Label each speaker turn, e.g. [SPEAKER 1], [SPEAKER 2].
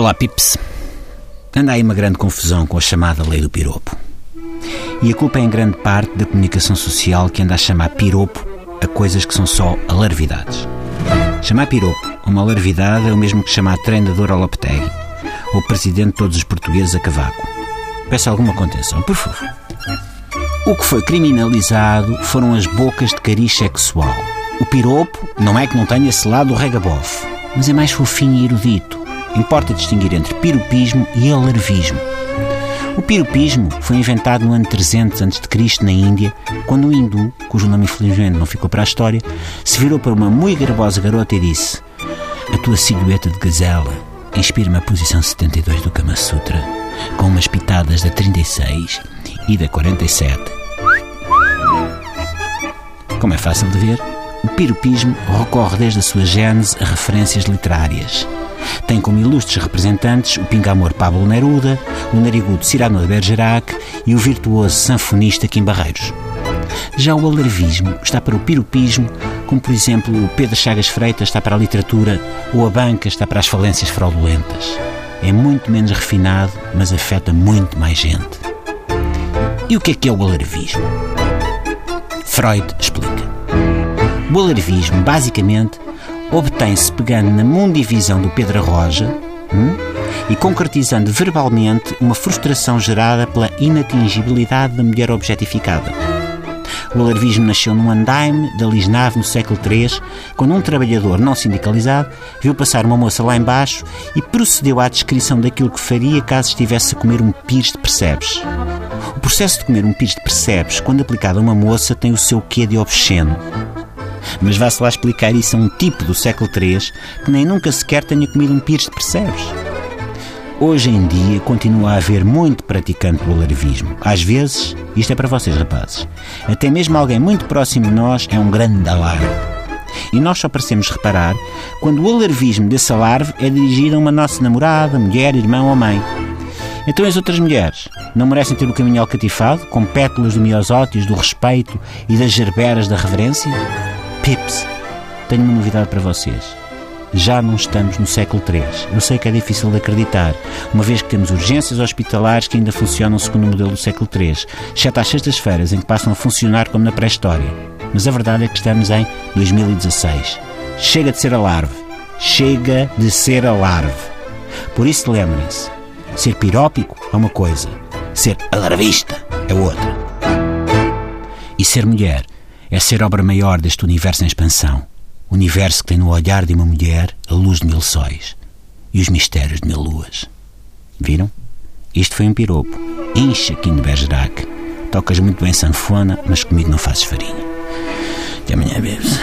[SPEAKER 1] Olá, Pips. Anda aí uma grande confusão com a chamada lei do piropo. E a culpa é em grande parte da comunicação social que anda a chamar piropo a coisas que são só alarvidades. Chamar piropo a uma alarvidade é o mesmo que chamar treinador Lopetegui ou presidente de todos os portugueses a cavaco. Peço alguma contenção, por favor. O que foi criminalizado foram as bocas de cariz sexual. O piropo não é que não tenha esse lado regabof, mas é mais fofinho e erudito. Importa distinguir entre piropismo e alarvismo. O piropismo foi inventado no ano 300 a.C. na Índia, quando um hindu, cujo nome infelizmente não ficou para a história, se virou para uma muito garbosa garota e disse: A tua silhueta de gazela inspira-me a posição 72 do Kama Sutra, com umas pitadas da 36 e da 47. Como é fácil de ver, o piropismo recorre desde a sua gênese a referências literárias. Tem como ilustres representantes o pingamor Pablo Neruda, o narigudo Cyrano de Bergerac e o virtuoso sanfonista Kim Barreiros. Já o alarvismo está para o piropismo, como por exemplo o Pedro Chagas Freitas está para a literatura ou a banca está para as falências fraudulentas. É muito menos refinado, mas afeta muito mais gente. E o que é que é o alarvismo? Freud explica. O alarvismo, basicamente, obtém-se pegando na mundivisão do Pedro Roja hum, e concretizando verbalmente uma frustração gerada pela inatingibilidade da mulher objetificada. O alarvismo nasceu num andaime da Lisnave no século III, quando um trabalhador não sindicalizado viu passar uma moça lá embaixo e procedeu à descrição daquilo que faria caso estivesse a comer um pires de percebes. O processo de comer um pires de percebes, quando aplicado a uma moça, tem o seu quê de obsceno. Mas vá-se lá explicar isso a um tipo do século III que nem nunca sequer tenha comido um pires de percebes. Hoje em dia continua a haver muito praticante do alarvismo. Às vezes, isto é para vocês rapazes, até mesmo alguém muito próximo de nós é um grande alarme. E nós só parecemos reparar quando o alarvismo desse alarve é dirigido a uma nossa namorada, mulher, irmão ou mãe. Então as outras mulheres não merecem ter o caminho alcatifado, com pétalas do miosótios, do respeito e das gerberas da reverência? Pips, tenho uma novidade para vocês já não estamos no século III. Eu sei que é difícil de acreditar, uma vez que temos urgências hospitalares que ainda funcionam segundo o modelo do século III, exceto às sextas-feiras em que passam a funcionar como na pré-história. Mas a verdade é que estamos em 2016. Chega de ser alarve. Chega de ser alarve. Por isso lembrem-se, ser pirópico é uma coisa, ser alarvista é outra. E ser mulher é ser obra maior deste universo em expansão universo que tem no olhar de uma mulher a luz de mil sóis e os mistérios de mil luas. Viram? Isto foi um piropo. Incha aqui de Bergerac. Tocas muito bem sanfona, mas comigo não fazes farinha. Até amanhã, bebes.